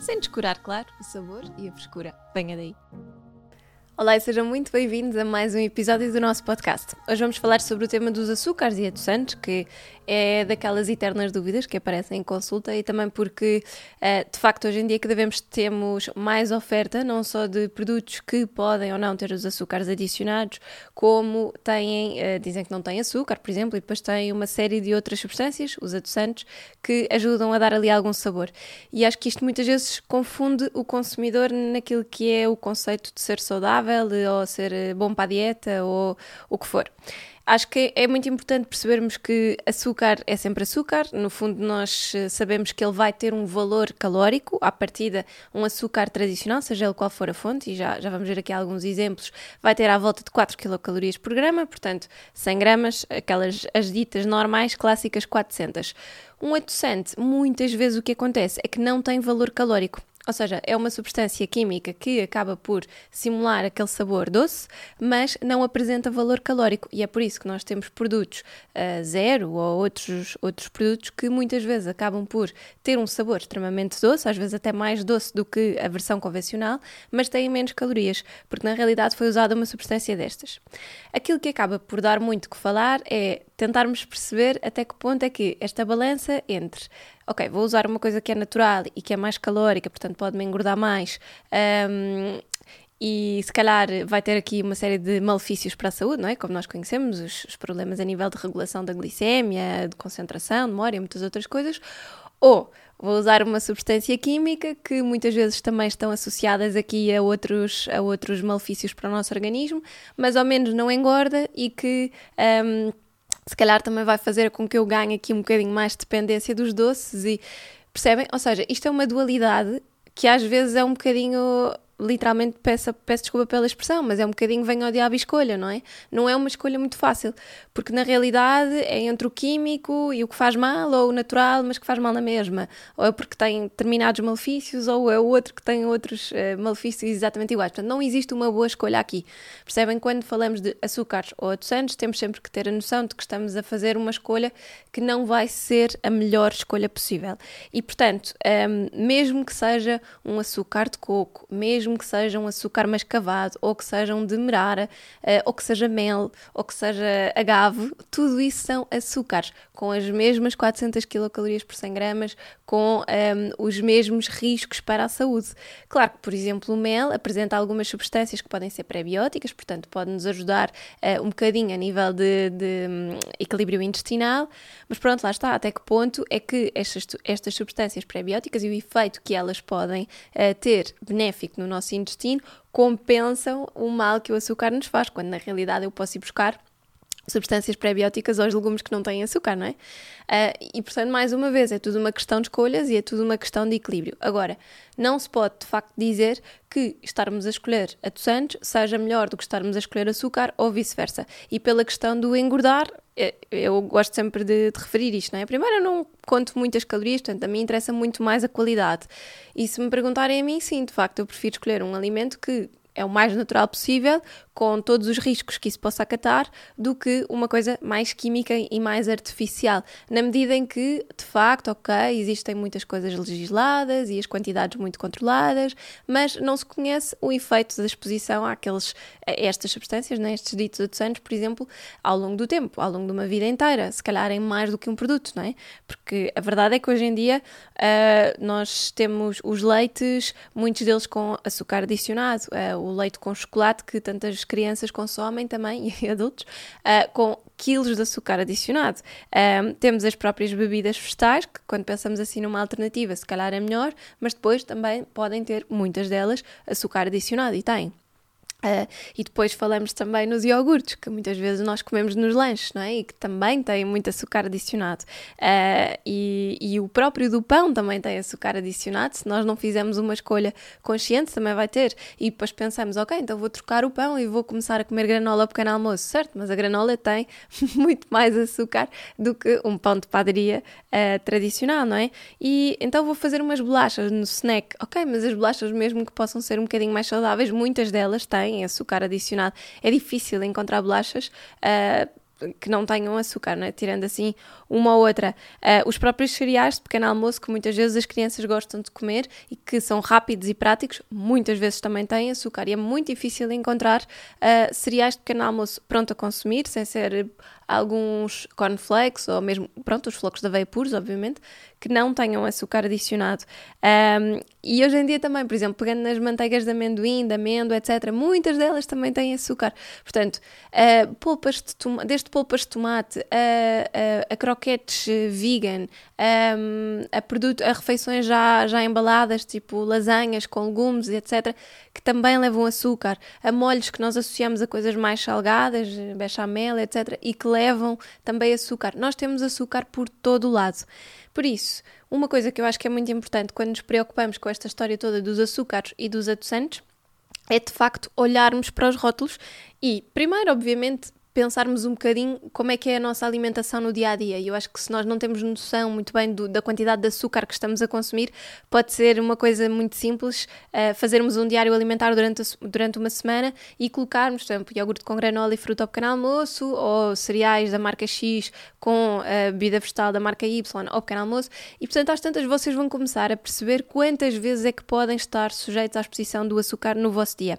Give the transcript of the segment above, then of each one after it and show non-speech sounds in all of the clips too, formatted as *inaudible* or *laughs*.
sem descurar, claro, o sabor e a frescura. Venha daí! Olá e sejam muito bem-vindos a mais um episódio do nosso podcast. Hoje vamos falar sobre o tema dos açúcares e adoçantes, que é daquelas eternas dúvidas que aparecem em consulta e também porque, eh, de facto, hoje em dia cada vez temos mais oferta, não só de produtos que podem ou não ter os açúcares adicionados, como têm, eh, dizem que não têm açúcar, por exemplo, e depois têm uma série de outras substâncias, os adoçantes, que ajudam a dar ali algum sabor. E acho que isto muitas vezes confunde o consumidor naquilo que é o conceito de ser saudável saudável ou ser eh, bom para a dieta ou o que for. Acho que é muito importante percebermos que açúcar é sempre açúcar. No fundo, nós eh, sabemos que ele vai ter um valor calórico. À partida, um açúcar tradicional, seja ele qual for a fonte, e já, já vamos ver aqui alguns exemplos, vai ter à volta de 4 quilocalorias por grama, portanto, 100 gramas, aquelas as ditas normais, clássicas 400. Um adoçante, muitas vezes o que acontece é que não tem valor calórico. Ou seja, é uma substância química que acaba por simular aquele sabor doce, mas não apresenta valor calórico. E é por isso que nós temos produtos uh, zero ou outros, outros produtos que muitas vezes acabam por ter um sabor extremamente doce, às vezes até mais doce do que a versão convencional, mas têm menos calorias, porque na realidade foi usada uma substância destas. Aquilo que acaba por dar muito que falar é tentarmos perceber até que ponto é que esta balança entre ok, vou usar uma coisa que é natural e que é mais calórica, portanto pode-me engordar mais. Um, e se calhar vai ter aqui uma série de malefícios para a saúde, não é? Como nós conhecemos, os, os problemas a nível de regulação da glicémia, de concentração, memória, muitas outras coisas. Ou vou usar uma substância química que muitas vezes também estão associadas aqui a outros, a outros malefícios para o nosso organismo, mas ao menos não engorda e que. Um, se calhar também vai fazer com que eu ganhe aqui um bocadinho mais de dependência dos doces e percebem? Ou seja, isto é uma dualidade que às vezes é um bocadinho literalmente peço, peço desculpa pela expressão, mas é um bocadinho vem ao diabo escolha, não é? Não é uma escolha muito fácil, porque na realidade é entre o químico e o que faz mal, ou o natural, mas que faz mal na mesma, ou é porque tem determinados malefícios, ou é o outro que tem outros uh, malefícios exatamente iguais. Portanto, não existe uma boa escolha aqui. Percebem? Quando falamos de açúcares ou adoçantes, temos sempre que ter a noção de que estamos a fazer uma escolha que não vai ser a melhor escolha possível. E, portanto, um, ehm, mesmo que seja um açúcar de coco, mesmo mesmo que seja um açúcar mascavado, ou que seja um demerara, uh, ou que seja mel, ou que seja agave, tudo isso são açúcares, com as mesmas 400 quilocalorias por 100 gramas, com um, ehm, os mesmos riscos para a saúde. Claro que, por exemplo, o mel apresenta algumas substâncias que podem ser pré-bióticas, portanto, pode-nos ajudar uh, um bocadinho a nível de, de um, equilíbrio intestinal, mas pronto, lá está, até que ponto é que estas, estas substâncias pré-bióticas e o efeito que elas podem uh, ter benéfico no nosso intestino compensam o mal que o açúcar nos faz, quando na realidade eu posso ir buscar substâncias pré-bióticas aos legumes que não têm açúcar, não é? Uh, e portanto, mais uma vez, é tudo uma questão de escolhas e é tudo uma questão de equilíbrio. Agora, não se pode de facto dizer que estarmos a escolher adoçantes seja melhor do que estarmos a escolher açúcar ou vice-versa. E pela questão do engordar, eh, eu gosto sempre de, de, referir isto, não é? Primeiro, eu não conto muitas calorias, portanto, a mim interessa muito mais a qualidade. E se me perguntarem a mim, sim, de facto, eu prefiro escolher um alimento que é o mais natural possível, com todos os riscos que isso possa acatar, do que uma coisa mais química e mais artificial. Na medida em que, de facto, ok, existem muitas coisas legisladas e as quantidades muito controladas, mas não se conhece o efeito da exposição àqueles, a estas substâncias, né, estes ditos adoçantes, por exemplo, ao longo do tempo, ao longo de uma vida inteira, se calhar em mais do que um produto, não é? Porque a verdade é que hoje em dia uh, nós temos os leites, muitos deles com açúcar adicionado, uh, o leite com chocolate que tantas crianças consomem também *laughs* e adultos, uh, com quilos de açúcar adicionado. Um, temos as próprias bebidas vegetais, que quando pensamos assim numa alternativa, se calhar é melhor, mas depois também podem ter muitas delas açúcar adicionado e têm. Uh, e depois falamos também nos iogurtes, que muitas vezes nós comemos nos lanches, não é? E que também têm muito açúcar adicionado. Uh, e, e, o próprio do pão também tem açúcar adicionado. Se nós não fizermos uma escolha consciente, também vai ter. E depois pensamos, ok, então vou trocar o pão e vou começar a comer granola ao pequeno almoço, certo? Mas a granola tem *laughs* muito mais açúcar do que um pão de padaria uh, tradicional, não é? E então vou fazer umas bolachas no snack, ok, mas as bolachas, mesmo que possam ser um bocadinho mais saudáveis, muitas delas têm têm açúcar adicionado. É difícil encontrar bolachas. Uh, que não tenham açúcar, é? tirando assim uma ou outra. Uh, os próprios cereais de pequeno almoço, que muitas vezes as crianças gostam de comer e que são rápidos e práticos, muitas vezes também têm açúcar. E é muito difícil encontrar uh, cereais de pequeno almoço pronto a consumir, sem ser alguns cornflakes ou mesmo, pronto, os flocos de aveia puros, obviamente, que não tenham açúcar adicionado. Um, e hoje em dia também, por exemplo, pegando nas manteigas de amendoim, de amêndoa, etc., muitas delas também têm açúcar. Portanto, uh, polpas de tomate, desde polpas de tomate a, a, a croquetes vegan, um, a, produto, a refeições já, já embaladas, tipo lasanhas com legumes, etc., que também levam açúcar, a molhos que nós associamos a coisas mais salgadas, bechamel, etc., e que levam também açúcar. Nós temos açúcar por todo o lado. Por isso, uma coisa que eu acho que é muito importante quando nos preocupamos com esta história toda dos açúcares e dos adoçantes é de facto olharmos para os rótulos e, primeiro, obviamente, pensarmos um bocadinho como é que é a nossa alimentação no dia a dia. E eu acho que se nós não temos noção muito bem do, da quantidade de açúcar que estamos a consumir, pode ser uma coisa muito simples uh, fazermos um diário alimentar durante, durante uma semana e colocarmos, por exemplo, iogurte com granola e fruta ao pequeno almoço, ou cereais da marca X com a bebida vegetal da marca Y ao pequeno almoço. E portanto, às tantas, vocês vão começar a perceber quantas vezes é que podem estar sujeitos à exposição do açúcar no vosso dia.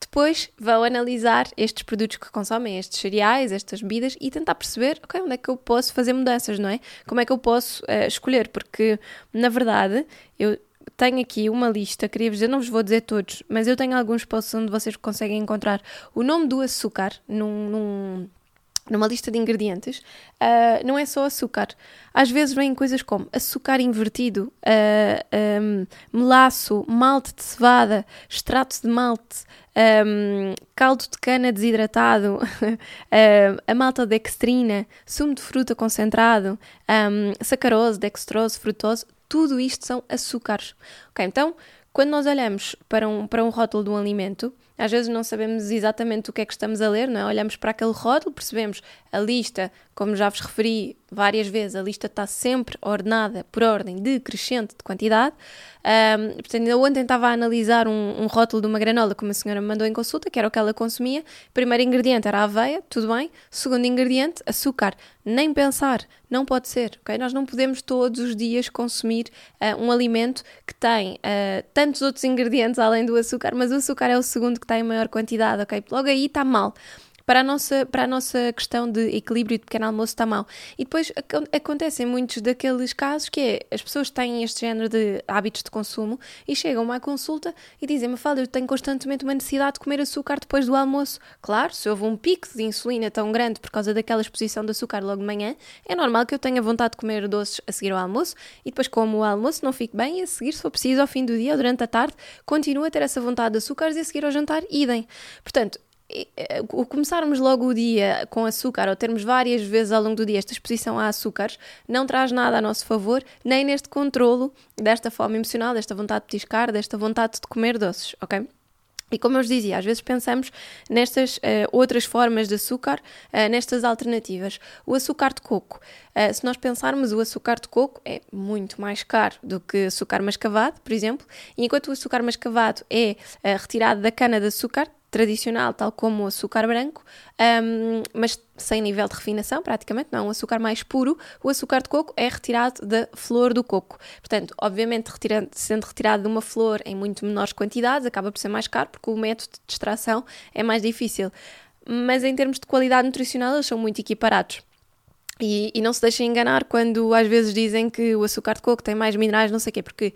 Depois vão analisar estes produtos que consomem, estes cereais, estas bebidas e tentar perceber, ok, onde é que eu posso fazer mudanças, não é? Como é que eu posso uh, escolher? Porque, na verdade, eu tenho aqui uma lista, queria dizer, não vos vou dizer todos, mas eu tenho alguns posts onde vocês conseguem encontrar o nome do açúcar num, num numa lista de ingredientes, uh, não é só açúcar. Às vezes vêm coisas como açúcar invertido, uh, ah, um, melaço, malte de cevada, extrato de malte, um, caldo de cana desidratado, *laughs* a maltodextrina, sumo de fruta concentrado, um, sacarose, dextrose, frutose, tudo isto são açúcares. Ok, então, quando nós olhamos para um, para um rótulo de um alimento, às vezes não sabemos exatamente o que é que estamos a ler, não é? Olhamos para aquele rótulo, percebemos a lista, como já vos referi várias vezes, a lista está sempre ordenada por ordem decrescente de quantidade. Um, portanto, ainda ontem estava a analisar um, um, rótulo de uma granola que uma senhora me mandou em consulta, que era o que ela consumia. Primeiro ingrediente era aveia, tudo bem. Segundo ingrediente, açúcar. Nem pensar, não pode ser, ok? Nós não podemos todos os dias consumir uh, um alimento que tem uh, tantos outros ingredientes além do açúcar, mas o açúcar é o segundo que tem maior quantidade, ok? Logo aí está mal para a nossa, para a nossa questão de equilíbrio de pequeno almoço está mal. E depois acontecem muitos daqueles casos que é, as pessoas têm este género de hábitos de consumo e chegam à consulta e dizem, Mafalda, eu tenho constantemente uma necessidade de comer açúcar depois do almoço. Claro, se houve um pico de insulina tão grande por causa daquela exposição de açúcar logo de manhã, é normal que eu tenha vontade de comer doces a seguir ao almoço e depois como o almoço não fique bem e a seguir, se for preciso, ao fim do dia ou durante a tarde, continuo a ter essa vontade de açúcares e a seguir ao jantar, idem. Portanto, o começarmos logo o dia com açúcar ou termos várias vezes ao longo do dia esta exposição a açúcares não traz nada a nosso favor, nem neste controlo desta fome emocional, desta vontade de piscar, desta vontade de comer doces, ok? E como eu vos dizia, às vezes pensamos nestas uh, outras formas de açúcar, uh, nestas alternativas. O açúcar de coco. Uh, se nós pensarmos, o açúcar de coco é muito mais caro do que açúcar mascavado, por exemplo, e enquanto o açúcar mascavado é retirado da cana de açúcar, tradicional, tal como o açúcar branco, um, mas sem nível de refinação, praticamente, não é um açúcar mais puro. O açúcar de coco é retirado da flor do coco. Portanto, obviamente, retirando, sendo retirado de uma flor em muito menores quantidades, acaba por ser mais caro, porque o método de extração é mais difícil. Mas em termos de qualidade nutricional, eles são muito equiparados. E, e não se deixem enganar quando às vezes dizem que o açúcar de coco tem mais minerais, não sei o quê, porque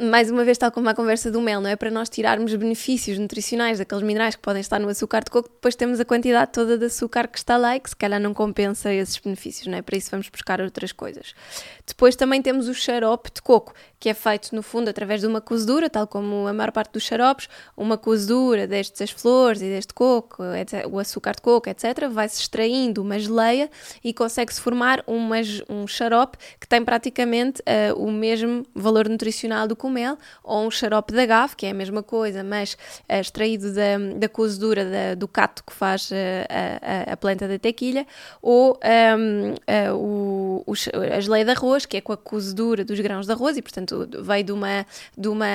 mais uma vez, tal como a conversa do mel, não é? Para nós tirarmos benefícios nutricionais daqueles minerais que podem estar no açúcar de coco, depois temos a quantidade toda de açúcar que está lá e que se calhar não compensa esses benefícios, não é? Para isso vamos buscar outras coisas. Depois também temos o xarope de coco, que é feito no fundo através de uma cozedura, tal como a maior parte dos xaropes, uma cozedura destas flores e deste coco, etc, o açúcar de coco, etc., vai-se extraindo uma geleia e consegue-se formar uma, um xarope que tem praticamente uh, o mesmo valor nutricional do que o mel, ou um xarope de agave, que é a mesma coisa, mas uh, extraído da, da cozedura da, do cato que faz uh, a, a, planta da tequilha, ou um, ehm, o, o, a geleia de arroz, que é com a cozedura dos grãos de arroz, e portanto veio de uma, de uma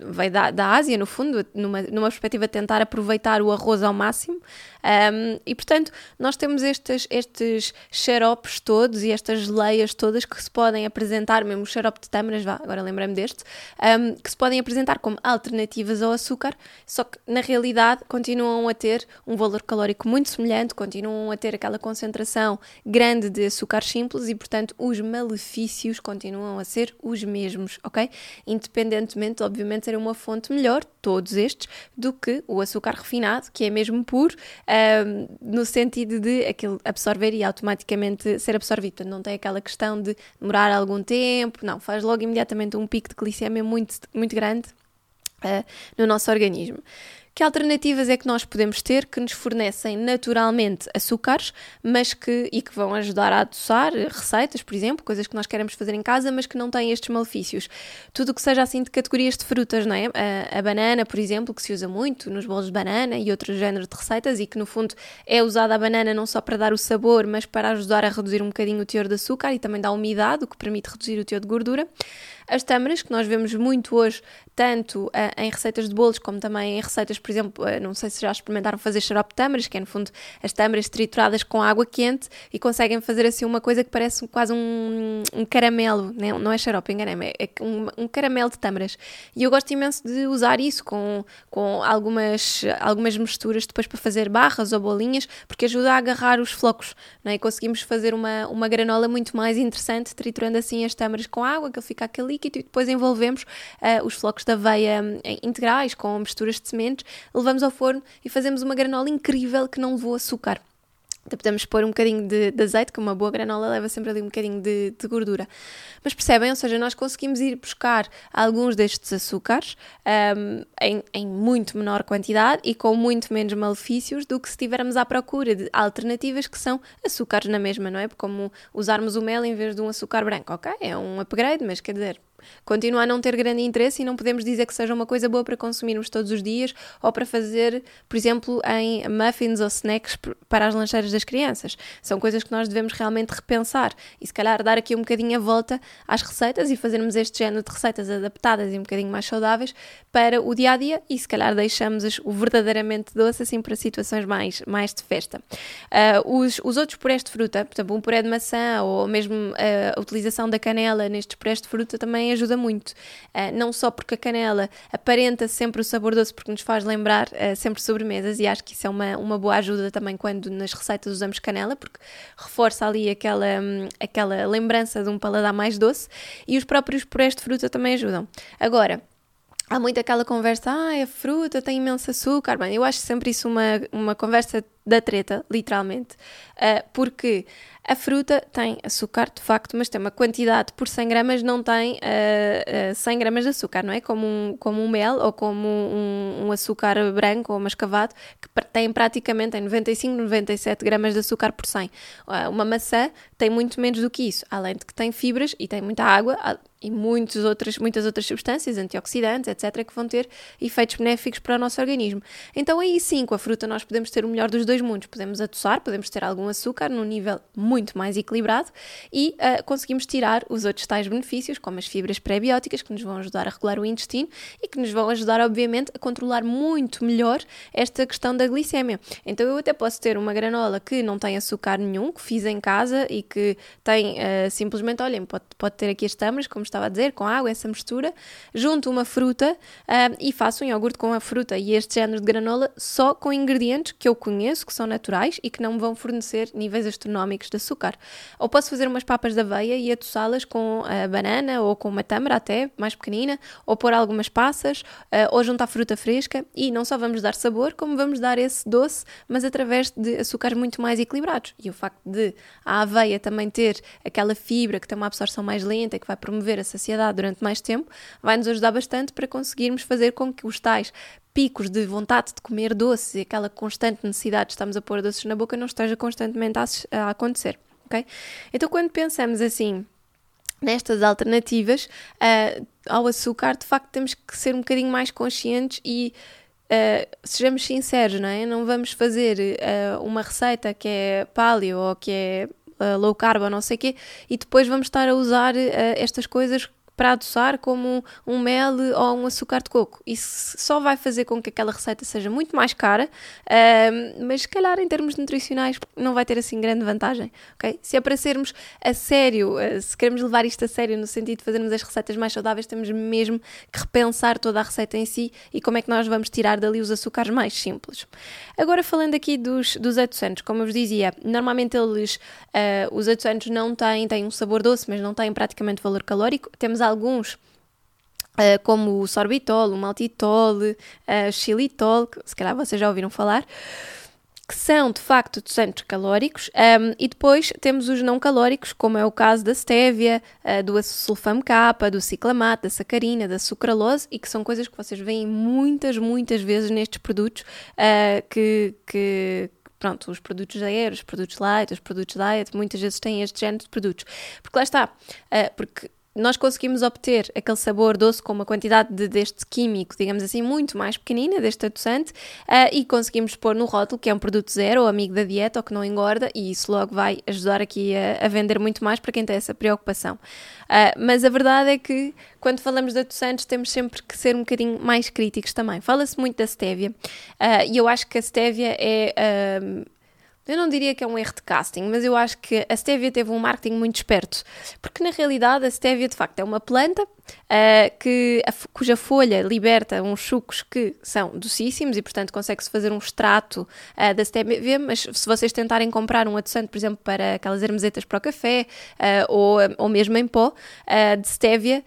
veio da, da Ásia, no fundo, numa, numa perspectiva de tentar aproveitar o arroz ao máximo. Um, e portanto, nós temos estes, estes xaropes todos e estas geleias todas que se podem apresentar, mesmo o xarope de tâmaras, vá, agora lembrei-me deste, um, que se podem apresentar como alternativas ao açúcar, só que na realidade continuam a ter um valor calórico muito semelhante, continuam a ter aquela concentração grande de açúcares simples e, portanto, os malefícios continuam a ser os mesmos, ok? Independentemente, obviamente, ser uma fonte melhor, todos estes, do que o açúcar refinado, que é mesmo puro, um, no sentido de aquilo absorver e automaticamente ser absorvido. Portanto, não tem aquela questão de demorar algum tempo, não, faz logo imediatamente um pico de glicemia muito, muito grande uh, no nosso organismo. Que alternativas é que nós podemos ter que nos fornecem naturalmente açúcares, mas que e que vão ajudar a adoçar receitas, por exemplo, coisas que nós queremos fazer em casa, mas que não têm estes malefícios. Tudo o que seja assim de categorias de frutas, não é? A, a, banana, por exemplo, que se usa muito nos bolos de banana e outros géneros de receitas e que no fundo é usada a banana não só para dar o sabor, mas para ajudar a reduzir um bocadinho o teor de açúcar e também dá umidade, o que permite reduzir o teor de gordura. As tâmaras, que nós vemos muito hoje, tanto uh, em receitas de bolos como também em receitas, por exemplo, uh, não sei se já experimentaram fazer xarope de tâmaras, que é no fundo as tâmaras trituradas com água quente e conseguem fazer assim uma coisa que parece quase um, um caramelo, né? não é xarope, enganei-me, é, é um, um, caramelo de tâmaras. E eu gosto imenso de usar isso com, com algumas, algumas misturas depois para fazer barras ou bolinhas, porque ajuda a agarrar os flocos, né? e conseguimos fazer uma, uma granola muito mais interessante, triturando assim as tâmaras com água, que ele fica aquele líquido e depois envolvemos uh, os flocos de aveia hum, integrais com misturas de sementes, levamos ao forno e fazemos uma granola incrível que não levou açúcar. Até podemos pôr um bocadinho de, de, azeite, que uma boa granola leva sempre ali um bocadinho de, de, gordura. Mas percebem? Ou seja, nós conseguimos ir buscar alguns destes açúcares um, em, em, muito menor quantidade e com muito menos malefícios do que se estivermos à procura de alternativas que são açúcares na mesma, não é? Como usarmos o mel em vez de um açúcar branco, ok? É um upgrade, mas quer dizer, continua a não ter grande interesse e não podemos dizer que seja uma coisa boa para consumirmos todos os dias ou para fazer, por exemplo, em muffins ou snacks para as lancheiras das crianças. São coisas que nós devemos realmente repensar e se calhar dar aqui um bocadinho a volta às receitas e fazermos este género de receitas adaptadas e um bocadinho mais saudáveis para o dia a dia e se calhar deixamos o verdadeiramente doce assim para situações mais, mais de festa. Uh, os, os outros purés de fruta, por exemplo, um puré de maçã ou mesmo uh, a utilização da canela nestes purés de fruta também ajuda muito. Uh, não só porque a canela aparenta sempre o sabor doce, porque nos faz lembrar uh, sempre sobremesas, e acho que isso é uma, uma boa ajuda também quando nas receitas usamos canela, porque reforça ali aquela, um, aquela lembrança de um paladar mais doce, e os próprios purés de fruta também ajudam. Agora, há muito aquela conversa, ah, a fruta tem imenso açúcar. Bem, eu acho sempre isso uma, uma conversa da treta, literalmente, uh, porque a fruta tem açúcar, de facto, mas tem uma quantidade por 100 gramas, não tem uh, uh, 100 gramas de açúcar, não é? Como um, como um mel ou como um, um açúcar branco ou mascavado, que tem praticamente tem 95, 97 gramas de açúcar por 100. Uh, uma maçã tem muito menos do que isso, além de que tem fibras e tem muita água, e muitas outras, muitas outras substâncias, antioxidantes, etc., que vão ter efeitos benéficos para o nosso organismo. Então, aí sim, com a fruta, nós podemos ter o melhor dos dois mundos. Podemos adoçar, podemos ter algum açúcar num nível muito mais equilibrado e uh, conseguimos tirar os outros tais benefícios, como as fibras pré-bióticas, que nos vão ajudar a regular o intestino e que nos vão ajudar, obviamente, a controlar muito melhor esta questão da glicemia. Então, eu até posso ter uma granola que não tem açúcar nenhum, que fiz em casa e que tem uh, simplesmente, olhem, pode, pode ter aqui as tâmaras, como estava a dizer, com água, essa mistura, junto uma fruta uh, e faço um iogurte com a fruta e este género de granola só com ingredientes que eu conheço, que são naturais e que não me vão fornecer níveis astronómicos de açúcar. Ou posso fazer umas papas de aveia e adoçá-las com a banana ou com uma tâmara até, mais pequenina, ou pôr algumas passas, uh, ou juntar fruta fresca e não só vamos dar sabor, como vamos dar esse doce, mas através de açúcares muito mais equilibrados. E o facto de a aveia também ter aquela fibra que tem uma absorção mais lenta e que vai promover a saciedade durante mais tempo, vai nos ajudar bastante para conseguirmos fazer com que os tais picos de vontade de comer doces e aquela constante necessidade de estarmos a pôr doces na boca não esteja constantemente a, a acontecer, ok? Então quando pensamos assim nestas alternativas uh, ao açúcar, de facto temos que ser um bocadinho mais conscientes e uh, sejamos sinceros, não é? Não vamos fazer uh, uma receita que é paleo ou que é low carb ou não sei o quê e depois vamos estar a usar estas coisas para adoçar como um mel ou um açúcar de coco. Isso só vai fazer com que aquela receita seja muito mais cara, mas se calhar em termos nutricionais não vai ter assim grande vantagem, ok? Se é para sermos a sério, uh, se queremos levar isto a sério no sentido de fazermos as receitas mais saudáveis, temos mesmo que repensar toda a receita em si e como é que nós vamos tirar dali os açúcares mais simples. Agora falando aqui dos, dos adoçantes, como eu vos dizia, normalmente eles, uh, os adoçantes não têm, têm um sabor doce, mas não têm praticamente valor calórico. Temos alguns uh, como o sorbitol, o maltitol, uh, xilitol, que se calhar vocês já ouviram falar, que são de facto 200 calóricos, um, e depois temos os não calóricos, como é o caso da stevia, uh, do sulfame K, do ciclamato, da sacarina, da sucralose, e que são coisas que vocês veem muitas, muitas vezes nestes produtos uh, que, que, pronto, os produtos aéreos, os produtos light, os produtos diet, muitas vezes têm este género de produtos. Porque lá está, porque nós conseguimos obter aquele sabor doce com uma quantidade de, deste químico, digamos assim, muito mais pequenina, deste adoçante, uh, e conseguimos pôr no rótulo que é um produto zero, ou amigo da dieta, ou que não engorda, e isso logo vai ajudar aqui a, a vender muito mais para quem tem essa preocupação. Uh, mas a verdade é que quando falamos de adoçantes temos sempre que ser um bocadinho mais críticos também. Fala-se muito da stevia, uh, e eu acho que a stevia é eu não diria que é um erro de casting, mas eu acho que a Stevia teve um marketing muito esperto, porque na realidade a Stevia de facto é uma planta uh, que, a, cuja folha liberta uns sucos que são docíssimos e portanto consegue-se fazer um extrato uh, da Stevia, mas se vocês tentarem comprar um adoçante, por exemplo, para aquelas hermesetas para o café uh, ou, ou mesmo em pó de Stevia,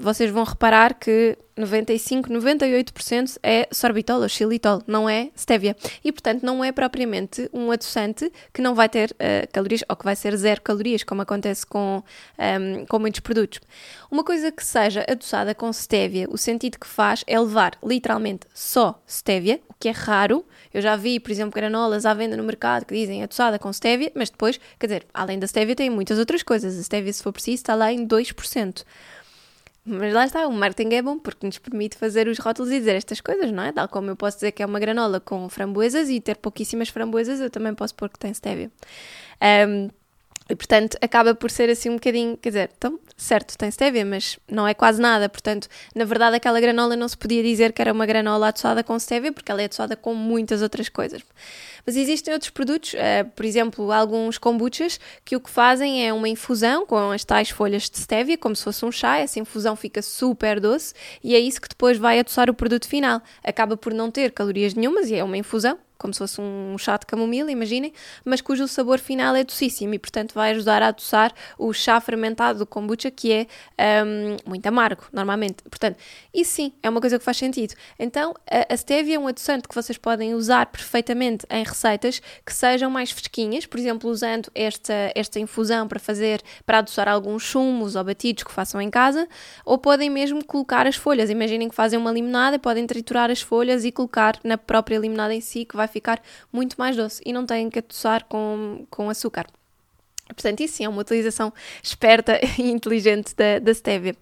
vocês vão reparar que 95, 98% é sorbitol ou xilitol, não é stevia. E, portanto, não é propriamente um adoçante que não vai ter uh, calorias ou que vai ser zero calorias, como acontece com, um, ehm, com muitos produtos. Uma coisa que seja adoçada com stevia, o sentido que faz é levar literalmente só stevia, o que é raro. Eu já vi, por exemplo, granolas à venda no mercado que dizem adoçada com stevia, mas depois, quer dizer, além da stevia, tem muitas outras coisas. A stevia, se for preciso, está lá em 2%. Mas lá está, o marketing é bom porque nos permite fazer os rótulos e dizer estas coisas, não é? Tal como eu posso dizer que é uma granola com framboesas e ter pouquíssimas framboesas, eu também posso pôr que tem stevia. Um, e portanto acaba por ser assim um bocadinho, quer dizer, então, certo, tem stevia, mas não é quase nada. Portanto, na verdade, aquela granola não se podia dizer que era uma granola adoçada com stevia, porque ela é adoçada com muitas outras coisas. Mas existem outros produtos, uh, por exemplo, alguns kombuchas, que o que fazem é uma infusão com as tais folhas de stevia, como se fosse um chá. Essa infusão fica super doce e é isso que depois vai adoçar o produto final. Acaba por não ter calorias nenhumas e é uma infusão, como se fosse um chá de camomila, imaginem, mas cujo sabor final é docíssimo e, portanto, vai ajudar a adoçar o chá fermentado do kombucha, que é um, muito amargo, normalmente. Portanto, isso sim, é uma coisa que faz sentido. Então, a, a stevia é um adoçante que vocês podem usar perfeitamente em receitas que sejam mais fresquinhas, por exemplo, usando esta, esta infusão para fazer, para adoçar alguns chumos ou batidos que façam em casa, ou podem mesmo colocar as folhas. Imaginem que fazem uma limonada, podem triturar as folhas e colocar na própria limonada em si, que vai ficar muito mais doce e não têm que adoçar com, com açúcar. Portanto, isso sim é uma utilização esperta *laughs* e inteligente da, da stevia.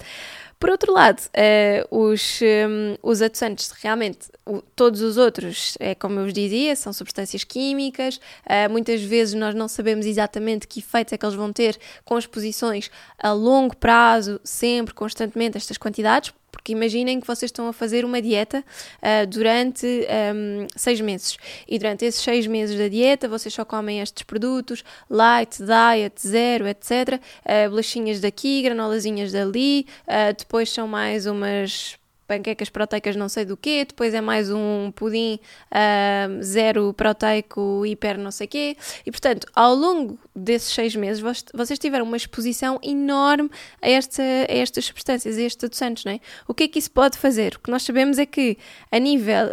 Por outro lado, uh, os, um, os adoçantes, realmente, o, todos os outros, é como eu vos dizia, são substâncias químicas. Uh, muitas vezes nós não sabemos exatamente que efeitos é que eles vão ter com exposições a longo prazo, sempre, constantemente, estas quantidades, porque imaginem que vocês estão a fazer uma dieta uh, durante um, seis meses e durante esses seis meses da dieta vocês só comem estes produtos, light, diet, zero, etc. Uh, bolachinhas daqui, granolazinhas dali, uh, depois são mais umas panquecas proteicas não sei do quê, depois é mais um pudim uh, zero proteico, hiper não sei quê. E portanto, ao longo desses seis meses, vocês tiveram uma exposição enorme a, esta, a estas substâncias, a estes adoçantes, não é? O que é que isso pode fazer? O que nós sabemos é que, a nível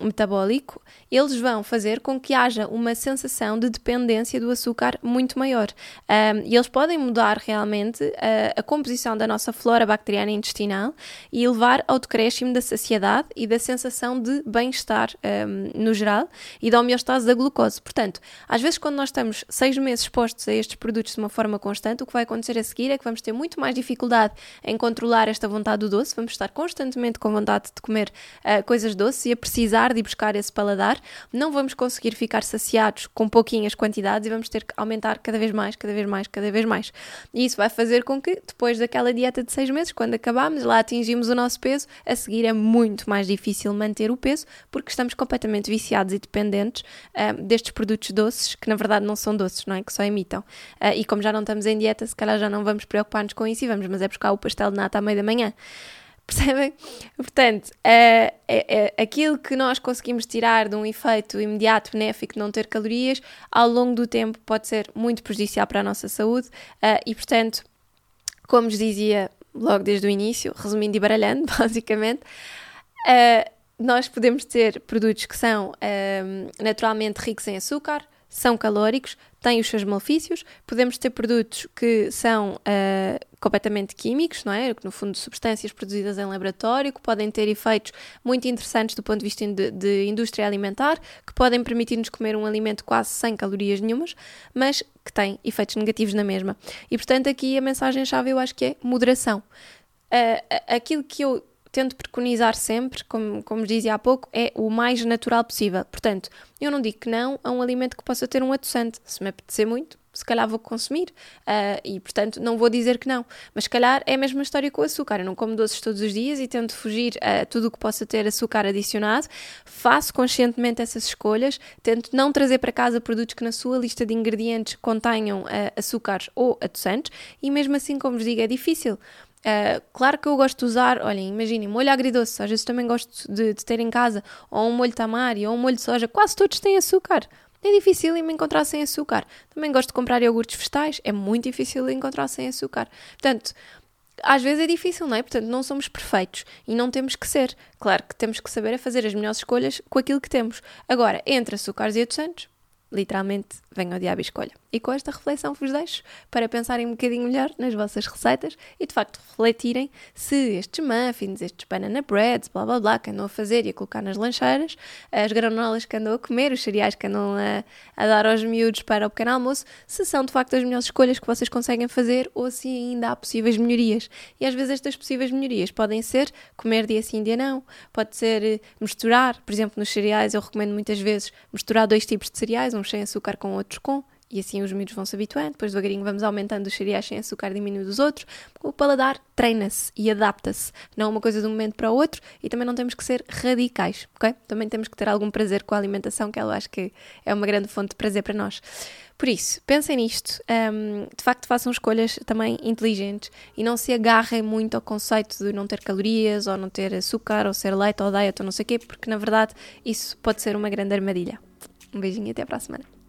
um, metabólico, eles vão fazer com que haja uma sensação de dependência do açúcar muito maior. Um, e eles podem mudar realmente a, a, composição da nossa flora bacteriana intestinal e levar ao decréscimo da saciedade e da sensação de bem-estar um, no geral e da homeostase da glucose. Portanto, às vezes, quando nós estamos seis meses expostos a estes produtos de uma forma constante, o que vai acontecer a seguir é que vamos ter muito mais dificuldade em controlar esta vontade do doce, vamos estar constantemente com vontade de comer uh, coisas doces e a precisar de buscar esse paladar não vamos conseguir ficar saciados com pouquinhas quantidades e vamos ter que aumentar cada vez mais, cada vez mais, cada vez mais. E isso vai fazer com que, depois daquela dieta de seis meses, quando acabamos, lá atingimos o nosso peso, a seguir é muito mais difícil manter o peso porque estamos completamente viciados e dependentes uh, destes produtos doces, que na verdade não são doces, não é? Que só imitam. Uh, e como já não estamos em dieta, se calhar já não vamos preocupar-nos com isso e vamos, mas é buscar o pastel de nata à meia da manhã. *laughs* Percebem? Portanto, é, é, é, aquilo que nós conseguimos tirar de um efeito imediato benéfico de não ter calorias, ao longo do tempo pode ser muito prejudicial para a nossa saúde uh, e, portanto, como vos dizia logo desde o início, resumindo e baralhando, *laughs* basicamente, nós podemos ter produtos que são naturalmente ricos em açúcar, são calóricos, têm os seus malefícios. Podemos ter produtos que são uh, completamente químicos, não é? Que no fundo substâncias produzidas em laboratório, que podem ter efeitos muito interessantes do ponto de vista de, de indústria alimentar, que podem permitir-nos comer um alimento quase sem calorias nenhumas, mas que têm efeitos negativos na mesma. E portanto aqui a mensagem-chave eu acho que é moderação. Uh, aquilo que eu tento preconizar sempre, como, como dizia há pouco, é o mais natural possível. Portanto, eu não digo que não a um alimento que possa ter um adoçante. Se me apetecer muito, se calhar vou consumir uh, e, portanto, não vou dizer que não. Mas, se calhar, é a mesma história com o açúcar. Eu não como doces todos os dias e tento fugir a tudo o que possa ter açúcar adicionado. Faço conscientemente essas escolhas. Tento não trazer para casa produtos que na sua lista de ingredientes contenham uh, açúcares ou adoçantes. E, mesmo assim, como vos digo, é difícil. Uh, claro que eu gosto de usar, olhem, imaginem, molho agridoce, às vezes também gosto de, de, ter em casa, ou um molho tamari, ou um molho de soja, quase todos têm açúcar. É difícil me encontrar sem açúcar. Também gosto de comprar iogurtes vegetais, é muito difícil encontrar sem açúcar. Portanto, às vezes é difícil, não é? Portanto, não somos perfeitos e não temos que ser. Claro que temos que saber fazer as melhores escolhas com aquilo que temos. Agora, entre açúcares e adoçantes, literalmente, venha ao diabo e escolha. E com esta reflexão vos deixo para pensarem um bocadinho melhor nas vossas receitas e de facto refletirem se estes muffins, estes banana breads, blá blá blá, que andam a fazer e a colocar nas lancheiras, as granolas que andam a comer, os cereais que andam a, a dar aos miúdos para o pequeno almoço, se são de facto as melhores escolhas que vocês conseguem fazer ou se ainda há possíveis melhorias. E às vezes estas possíveis melhorias podem ser comer dia sim, dia não, pode ser eh, misturar, por exemplo, nos cereais eu recomendo muitas vezes misturar dois tipos de cereais, uns sem açúcar com outros com, e assim os miúdos vão se habituando, depois devagarinho vamos aumentando os cereais sem açúcar, diminuindo os outros. O paladar treina-se e adapta-se, não é uma coisa de um momento para o outro e também não temos que ser radicais, ok? Também temos que ter algum prazer com a alimentação, que eu acho que é uma grande fonte de prazer para nós. Por isso, pensem nisto, um, de facto façam escolhas também inteligentes e não se agarrem muito ao conceito de não ter calorias ou não ter açúcar ou ser leite ou diet ou não sei o quê, porque na verdade isso pode ser uma grande armadilha. Um beijinho e até para a semana.